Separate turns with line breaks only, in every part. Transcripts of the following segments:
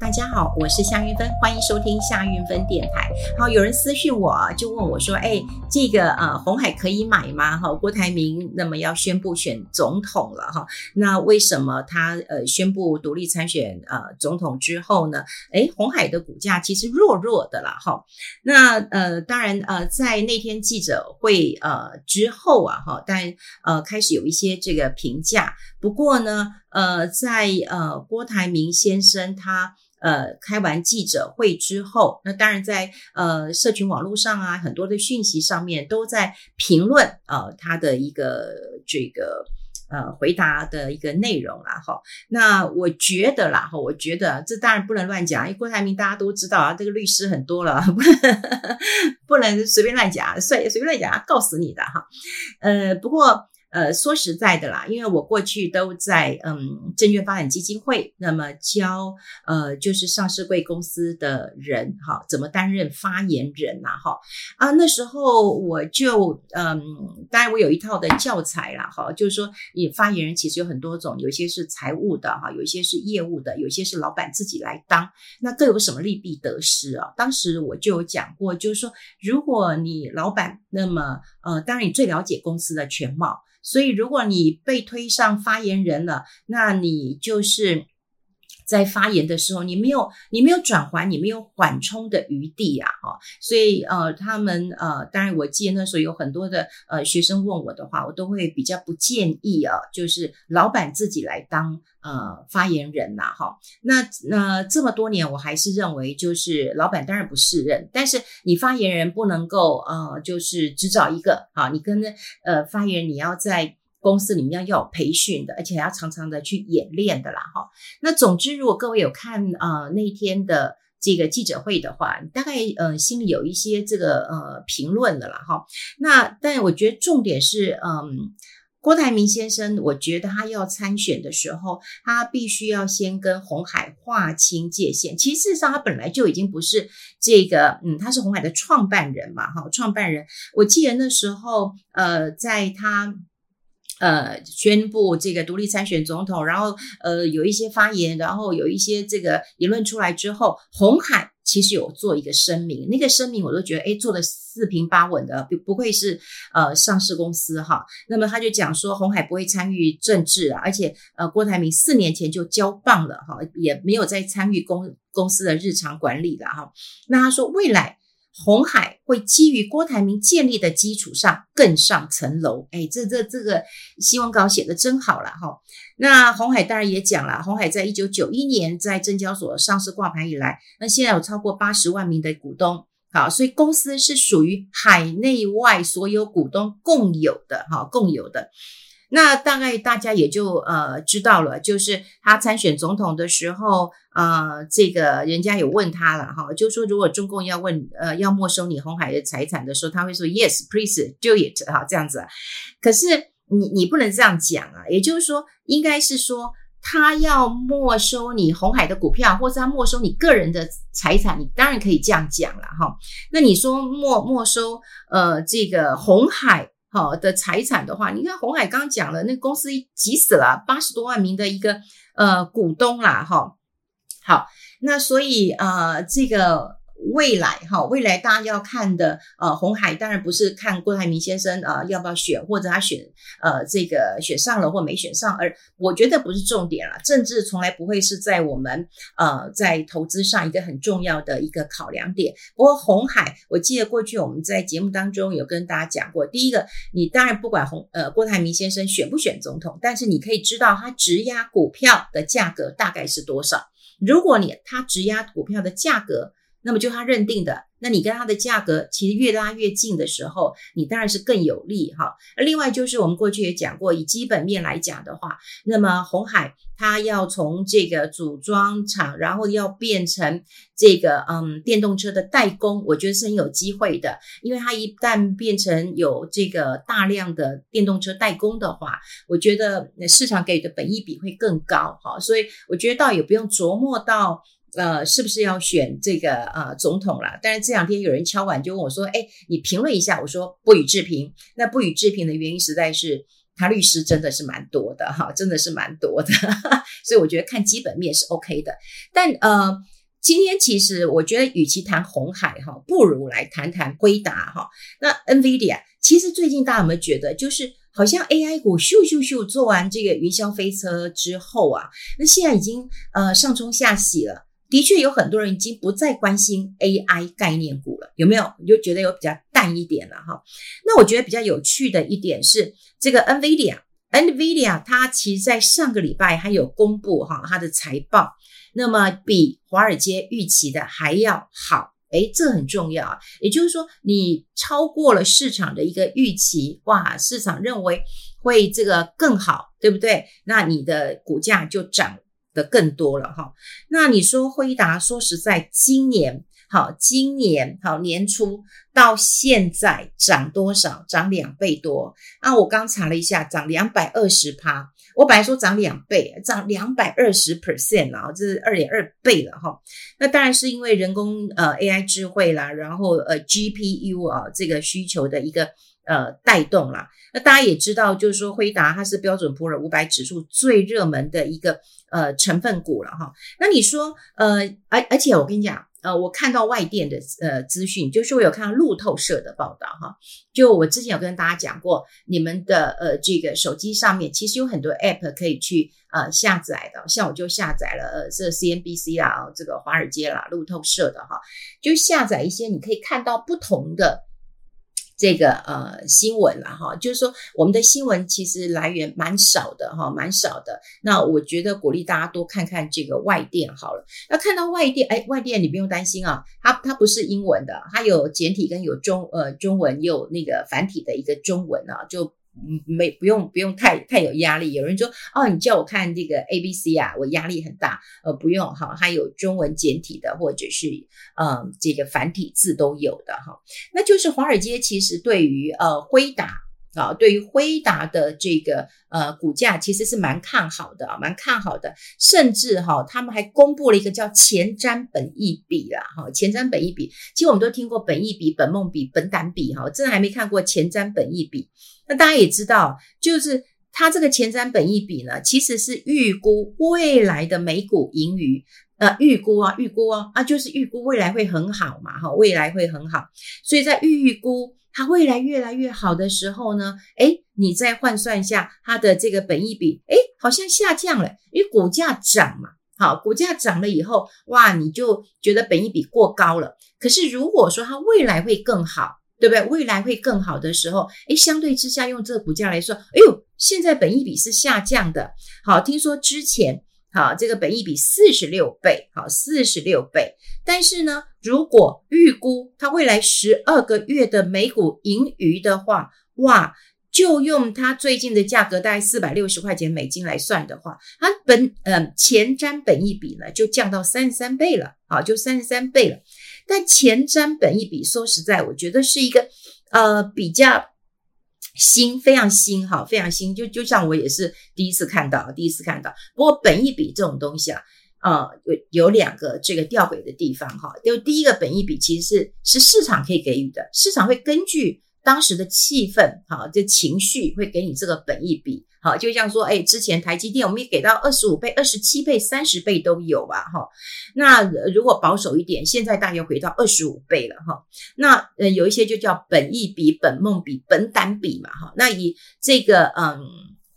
大家好，我是夏云芬，欢迎收听夏云芬电台。好，有人私讯我，就问我说：“哎，这个呃，红海可以买吗？哈，郭台铭那么要宣布选总统了哈，那为什么他呃宣布独立参选呃总统之后呢？哎，红海的股价其实弱弱的了哈。那呃，当然呃，在那天记者会呃之后啊哈，但呃开始有一些这个评价。不过呢，呃，在呃郭台铭先生他。呃，开完记者会之后，那当然在呃社群网络上啊，很多的讯息上面都在评论呃他的一个这个呃回答的一个内容啦哈。那我觉得啦哈，我觉得这当然不能乱讲，因为郭台铭大家都知道啊，这个律师很多了，不能随便乱讲，随随便乱讲，告死你的哈。呃，不过。呃，说实在的啦，因为我过去都在嗯证券发展基金会，那么教呃就是上市贵公司的人哈，怎么担任发言人呐哈啊，那时候我就嗯，当然我有一套的教材啦哈，就是说你发言人其实有很多种，有一些是财务的哈，有一些是业务的，有一些是老板自己来当，那各有什么利弊得失啊？当时我就有讲过，就是说如果你老板，那么呃，当然你最了解公司的全貌。所以，如果你被推上发言人了，那你就是在发言的时候，你没有你没有转圜，你没有缓冲的余地啊！哈，所以呃，他们呃，当然我记得那时候有很多的呃学生问我的话，我都会比较不建议啊，就是老板自己来当。呃，发言人呐，哈，那那这么多年，我还是认为，就是老板当然不是人，但是你发言人不能够呃，就是只找一个啊，你跟呃发言人你要在公司里面要有培训的，而且要常常的去演练的啦，哈。那总之，如果各位有看呃那天的这个记者会的话，大概呃心里有一些这个呃评论的啦，哈。那但我觉得重点是嗯。郭台铭先生，我觉得他要参选的时候，他必须要先跟红海划清界限。其实事实上，他本来就已经不是这个，嗯，他是红海的创办人嘛，哈，创办人。我记得那时候，呃，在他呃宣布这个独立参选总统，然后呃有一些发言，然后有一些这个言论出来之后，红海。其实有做一个声明，那个声明我都觉得，诶，做的四平八稳的，不不愧是呃上市公司哈。那么他就讲说，红海不会参与政治啊，而且呃，郭台铭四年前就交棒了哈，也没有再参与公公司的日常管理了哈。那他说未来。鸿海会基于郭台铭建立的基础上更上层楼，哎，这这这个新闻稿写得真好了哈。那鸿海当然也讲了，鸿海在一九九一年在证交所上市挂牌以来，那现在有超过八十万名的股东，好，所以公司是属于海内外所有股东共有的哈，共有的。那大概大家也就呃知道了，就是他参选总统的时候，呃，这个人家有问他了哈，就说如果中共要问呃要没收你红海的财产的时候，他会说 Yes, please do it 哈这样子。可是你你不能这样讲啊，也就是说，应该是说他要没收你红海的股票，或者他没收你个人的财产，你当然可以这样讲了哈。那你说没没收呃这个红海？好的财产的话，你看红海刚刚讲了，那公司急死了八十多万名的一个呃股东啦，哈，好，那所以呃这个。未来哈，未来大家要看的呃，红海当然不是看郭台铭先生啊、要不要选，或者他选呃这个选上了或没选上，而我觉得不是重点了。政治从来不会是在我们呃在投资上一个很重要的一个考量点。不过红海，我记得过去我们在节目当中有跟大家讲过，第一个，你当然不管红呃郭台铭先生选不选总统，但是你可以知道他质押股票的价格大概是多少。如果你他质押股票的价格，那么就他认定的，那你跟他的价格其实越拉越近的时候，你当然是更有利哈。而另外就是我们过去也讲过，以基本面来讲的话，那么红海它要从这个组装厂，然后要变成这个嗯电动车的代工，我觉得是很有机会的，因为它一旦变成有这个大量的电动车代工的话，我觉得市场给的本益比会更高哈。所以我觉得倒也不用琢磨到。呃，是不是要选这个呃总统了？但是这两天有人敲碗就问我说：“哎，你评论一下。”我说：“不予置评。”那不予置评的原因实在是他律师真的是蛮多的哈，真的是蛮多的，所以我觉得看基本面是 OK 的。但呃，今天其实我觉得，与其谈红海哈，不如来谈谈辉达哈。那 NVIDIA 其实最近大家有没有觉得，就是好像 AI 股咻咻咻做完这个云霄飞车之后啊，那现在已经呃上冲下洗了。的确有很多人已经不再关心 AI 概念股了，有没有？你就觉得有比较淡一点了哈。那我觉得比较有趣的一点是，这个 NVIDIA，NVIDIA 它其实在上个礼拜还有公布哈它的财报，那么比华尔街预期的还要好，诶，这很重要啊。也就是说，你超过了市场的一个预期，哇，市场认为会这个更好，对不对？那你的股价就涨。的更多了哈，那你说辉达，说实在，今年好，今年好年初到现在涨多少？涨两倍多啊！我刚查了一下，涨两百二十趴。我本来说涨两倍，涨两百二十 percent 啊，这是二点二倍了哈。那当然是因为人工呃 AI 智慧啦，然后呃 GPU 啊这个需求的一个。呃，带动啦。那大家也知道，就是说辉达它是标准普尔五百指数最热门的一个呃成分股了哈。那你说呃，而而且我跟你讲，呃，我看到外电的呃资讯，就是我有看到路透社的报道哈。就我之前有跟大家讲过，你们的呃这个手机上面其实有很多 App 可以去呃下载的，像我就下载了呃这 CNBC 啦，这个华尔街啦，路透社的哈，就下载一些你可以看到不同的。这个呃新闻了哈，就是说我们的新闻其实来源蛮少的哈，蛮少的。那我觉得鼓励大家多看看这个外电好了。那看到外电，哎，外电你不用担心啊，它它不是英文的，它有简体跟有中呃中文，也有那个繁体的一个中文啊，就。嗯，没不用不用太太有压力。有人说哦，你叫我看这个 A B C 啊，我压力很大。呃，不用哈，它有中文简体的，或者是嗯这个繁体字都有的哈。那就是华尔街其实对于呃辉达啊，对于辉达的这个呃股价其实是蛮看好的，蛮看好的。甚至哈，他们还公布了一个叫前瞻本益比啦哈，前瞻本益比，其实我们都听过本益比、本梦比、本胆比哈，真的还没看过前瞻本益比。那大家也知道，就是它这个前瞻本益比呢，其实是预估未来的每股盈余，呃，预估啊，预估啊，啊，就是预估未来会很好嘛，哈，未来会很好。所以在预估它未来越来越好的时候呢，诶，你再换算一下它的这个本益比，诶，好像下降了，因为股价涨嘛，好，股价涨了以后，哇，你就觉得本益比过高了。可是如果说它未来会更好，对不对？未来会更好的时候，诶，相对之下，用这个股价来说，哎呦，现在本益比是下降的。好，听说之前，好，这个本益比四十六倍，好，四十六倍。但是呢，如果预估它未来十二个月的每股盈余的话，哇，就用它最近的价格，大概四百六十块钱美金来算的话，它本嗯前瞻本益比呢，就降到三十三倍了，好，就三十三倍了。但前瞻本益比，说实在，我觉得是一个呃比较新，非常新哈，非常新。就就像我也是第一次看到，第一次看到。不过本意比这种东西啊，呃，有有两个这个吊诡的地方哈。就第一个本意比其实是是市场可以给予的，市场会根据当时的气氛哈，这情绪会给你这个本意比。好，就像说，哎，之前台积电我们也给到二十五倍、二十七倍、三十倍都有吧，哈。那如果保守一点，现在大约回到二十五倍了，哈。那呃，有一些就叫本意比、本梦比、本胆比嘛，哈。那以这个嗯，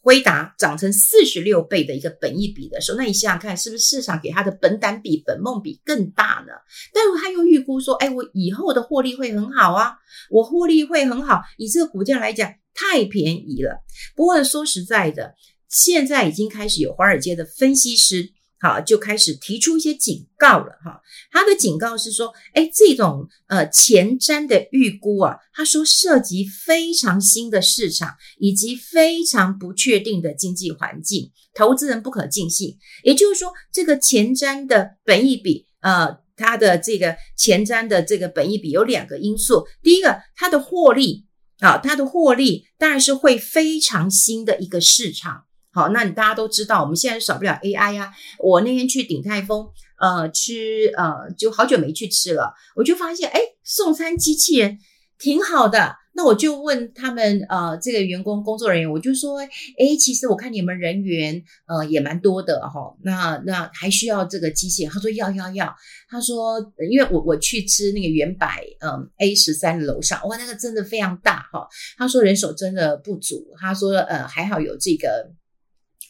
辉达涨成四十六倍的一个本益比的时候，那你想想看，是不是市场给它的本胆比、本梦比更大呢？但是他又预估说，哎，我以后的获利会很好啊，我获利会很好，以这个股价来讲。太便宜了。不过说实在的，现在已经开始有华尔街的分析师，好，就开始提出一些警告了哈。他的警告是说，哎，这种呃前瞻的预估啊，他说涉及非常新的市场以及非常不确定的经济环境，投资人不可尽信。也就是说，这个前瞻的本益比，呃，它的这个前瞻的这个本益比有两个因素，第一个，它的获利。好，它的获利当然是会非常新的一个市场。好，那你大家都知道，我们现在少不了 AI 啊。我那天去鼎泰丰，呃，吃，呃，就好久没去吃了，我就发现，哎，送餐机器人挺好的。那我就问他们呃这个员工工作人员，我就说，诶，其实我看你们人员呃也蛮多的哈、哦，那那还需要这个机器？他说要要要，他说因为我我去吃那个原百嗯 A 十三楼上，哇，那个真的非常大哈、哦，他说人手真的不足，他说呃还好有这个。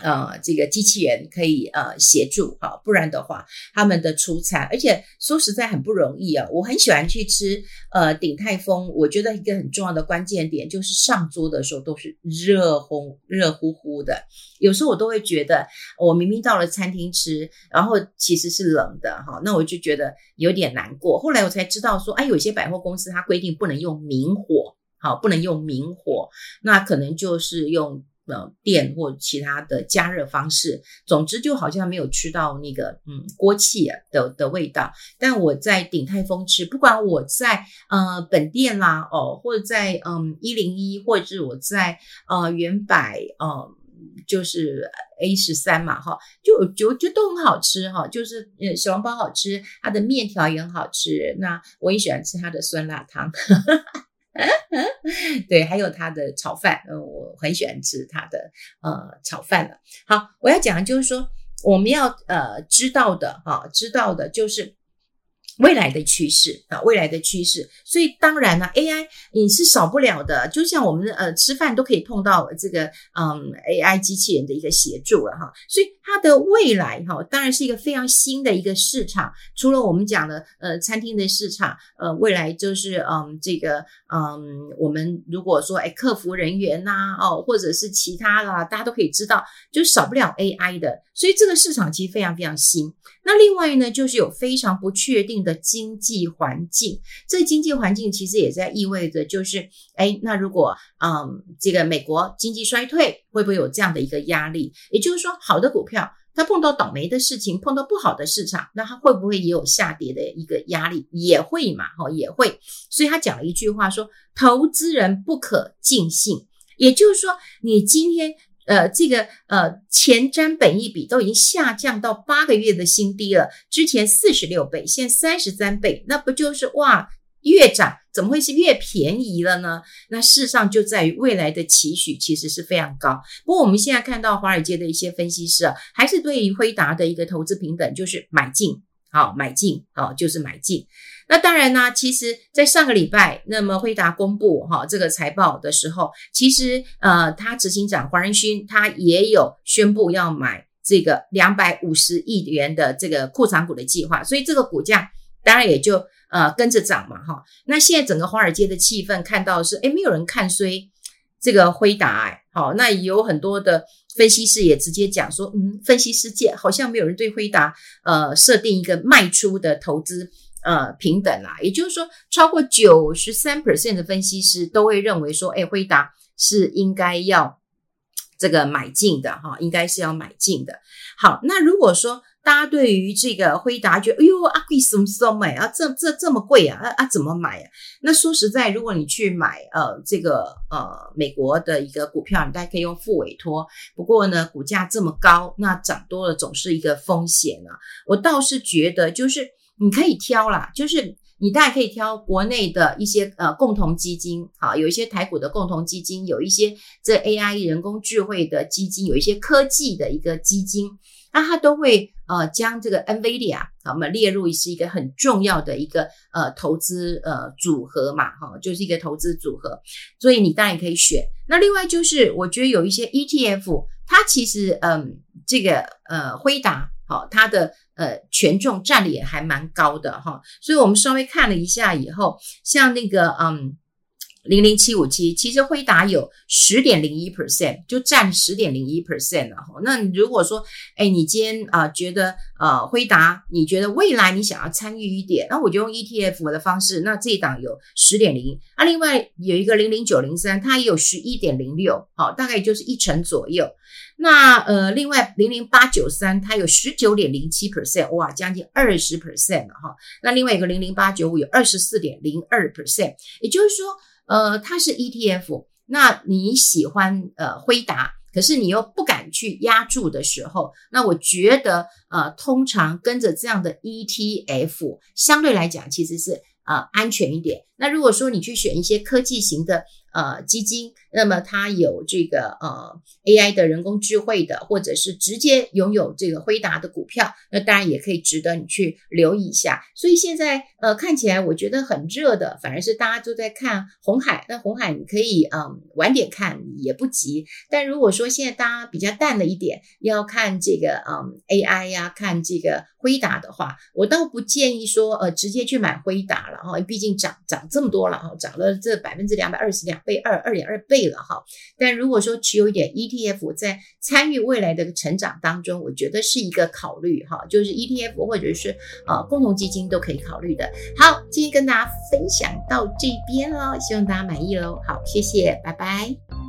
呃，这个机器人可以呃协助哈、不然的话，他们的出餐，而且说实在很不容易啊。我很喜欢去吃呃鼎泰丰，我觉得一个很重要的关键点就是上桌的时候都是热烘热乎乎的。有时候我都会觉得，我明明到了餐厅吃，然后其实是冷的哈、那我就觉得有点难过。后来我才知道说，哎，有些百货公司它规定不能用明火，好、不能用明火，那可能就是用。呃，电或其他的加热方式，总之就好像没有吃到那个嗯锅气的的味道。但我在鼎泰丰吃，不管我在呃本店啦哦，或者在嗯一零一，或者是我在呃原百呃就是 A 十三嘛哈，就就就都很好吃哈，就是呃小笼包好吃，它的面条也很好吃。那我也喜欢吃它的酸辣汤。对，还有他的炒饭，嗯，我很喜欢吃他的呃炒饭了。好，我要讲的就是说，我们要呃知道的哈、知道的就是。未来的趋势啊，未来的趋势，所以当然呢，AI 你是少不了的。就像我们呃吃饭都可以碰到这个嗯 AI 机器人的一个协助了哈，所以它的未来哈，当然是一个非常新的一个市场。除了我们讲的呃餐厅的市场，呃未来就是嗯这个嗯我们如果说哎客服人员呐哦或者是其他啦，大家都可以知道，就少不了 AI 的。所以这个市场其实非常非常新。那另外呢，就是有非常不确定的经济环境。这经济环境其实也在意味着，就是哎，那如果嗯，这个美国经济衰退，会不会有这样的一个压力？也就是说，好的股票它碰到倒霉的事情，碰到不好的市场，那它会不会也有下跌的一个压力？也会嘛，哈，也会。所以他讲了一句话说：“投资人不可尽信。”也就是说，你今天。呃，这个呃，前瞻本益比都已经下降到八个月的新低了。之前四十六倍，现在三十三倍，那不就是哇，越涨怎么会是越便宜了呢？那事实上就在于未来的期许其实是非常高。不过我们现在看到华尔街的一些分析师啊，还是对于辉达的一个投资平等就是买进，好买进，好就是买进。那当然呢，其实，在上个礼拜，那么辉达公布哈这个财报的时候，其实呃，他执行长黄仁勋他也有宣布要买这个两百五十亿元的这个库藏股的计划，所以这个股价当然也就呃跟着涨嘛哈。那现在整个华尔街的气氛看到是，诶，没有人看衰这个辉达哎，好，那有很多的分析师也直接讲说，嗯，分析世界好像没有人对辉达呃设定一个卖出的投资。呃，平等啦，也就是说，超过九十三 percent 的分析师都会认为说，哎，辉达是应该要这个买进的哈，应该是要买进的。好，那如果说大家对于这个辉达觉得，哎呦，阿贵什么什么买啊，这这这么贵啊，啊啊怎么买啊？那说实在，如果你去买呃这个呃美国的一个股票，你大家可以用付委托。不过呢，股价这么高，那涨多了总是一个风险啊。我倒是觉得就是。你可以挑啦，就是你大概可以挑国内的一些呃共同基金，好，有一些台股的共同基金，有一些这 AI 人工智慧的基金，有一些科技的一个基金，那它都会呃将这个 NVIDIA 好，我们列入是一个很重要的一个呃投资呃组合嘛，哈，就是一个投资组合，所以你当然也可以选。那另外就是我觉得有一些 ETF，它其实嗯这个呃辉达。好，它的呃权重占的也还蛮高的哈，所以我们稍微看了一下以后，像那个嗯零零七五七，其实辉达有十点零一 percent，就占十点零一 percent 了哈。那如果说，哎，你今天啊、觉得呃辉达，你觉得未来你想要参与一点，那我就用 ETF 的方式，那这一档有十点零一，啊，另外有一个零零九零三，它也有十一点零六，好，大概就是一成左右。那呃，另外零零八九三它有十九点零七 percent，哇，将近二十 percent 了哈。那另外一个零零八九五有二十四点零二 percent，也就是说，呃，它是 ETF。那你喜欢呃辉达，可是你又不敢去押注的时候，那我觉得呃，通常跟着这样的 ETF，相对来讲其实是呃安全一点。那如果说你去选一些科技型的呃基金，那么它有这个呃 AI 的人工智慧的，或者是直接拥有这个辉达的股票，那当然也可以值得你去留意一下。所以现在呃看起来我觉得很热的，反而是大家都在看红海。那红海你可以嗯晚点看也不急，但如果说现在大家比较淡了一点，要看这个嗯 AI 呀、看这个辉达的话，我倒不建议说呃直接去买辉达了哈，毕竟涨涨。这么多了哈，涨了这百分之两百二十两倍二二点二倍了哈。但如果说持有一点 ETF，在参与未来的成长当中，我觉得是一个考虑哈，就是 ETF 或者是呃共同基金都可以考虑的。好，今天跟大家分享到这边喽，希望大家满意喽。好，谢谢，拜拜。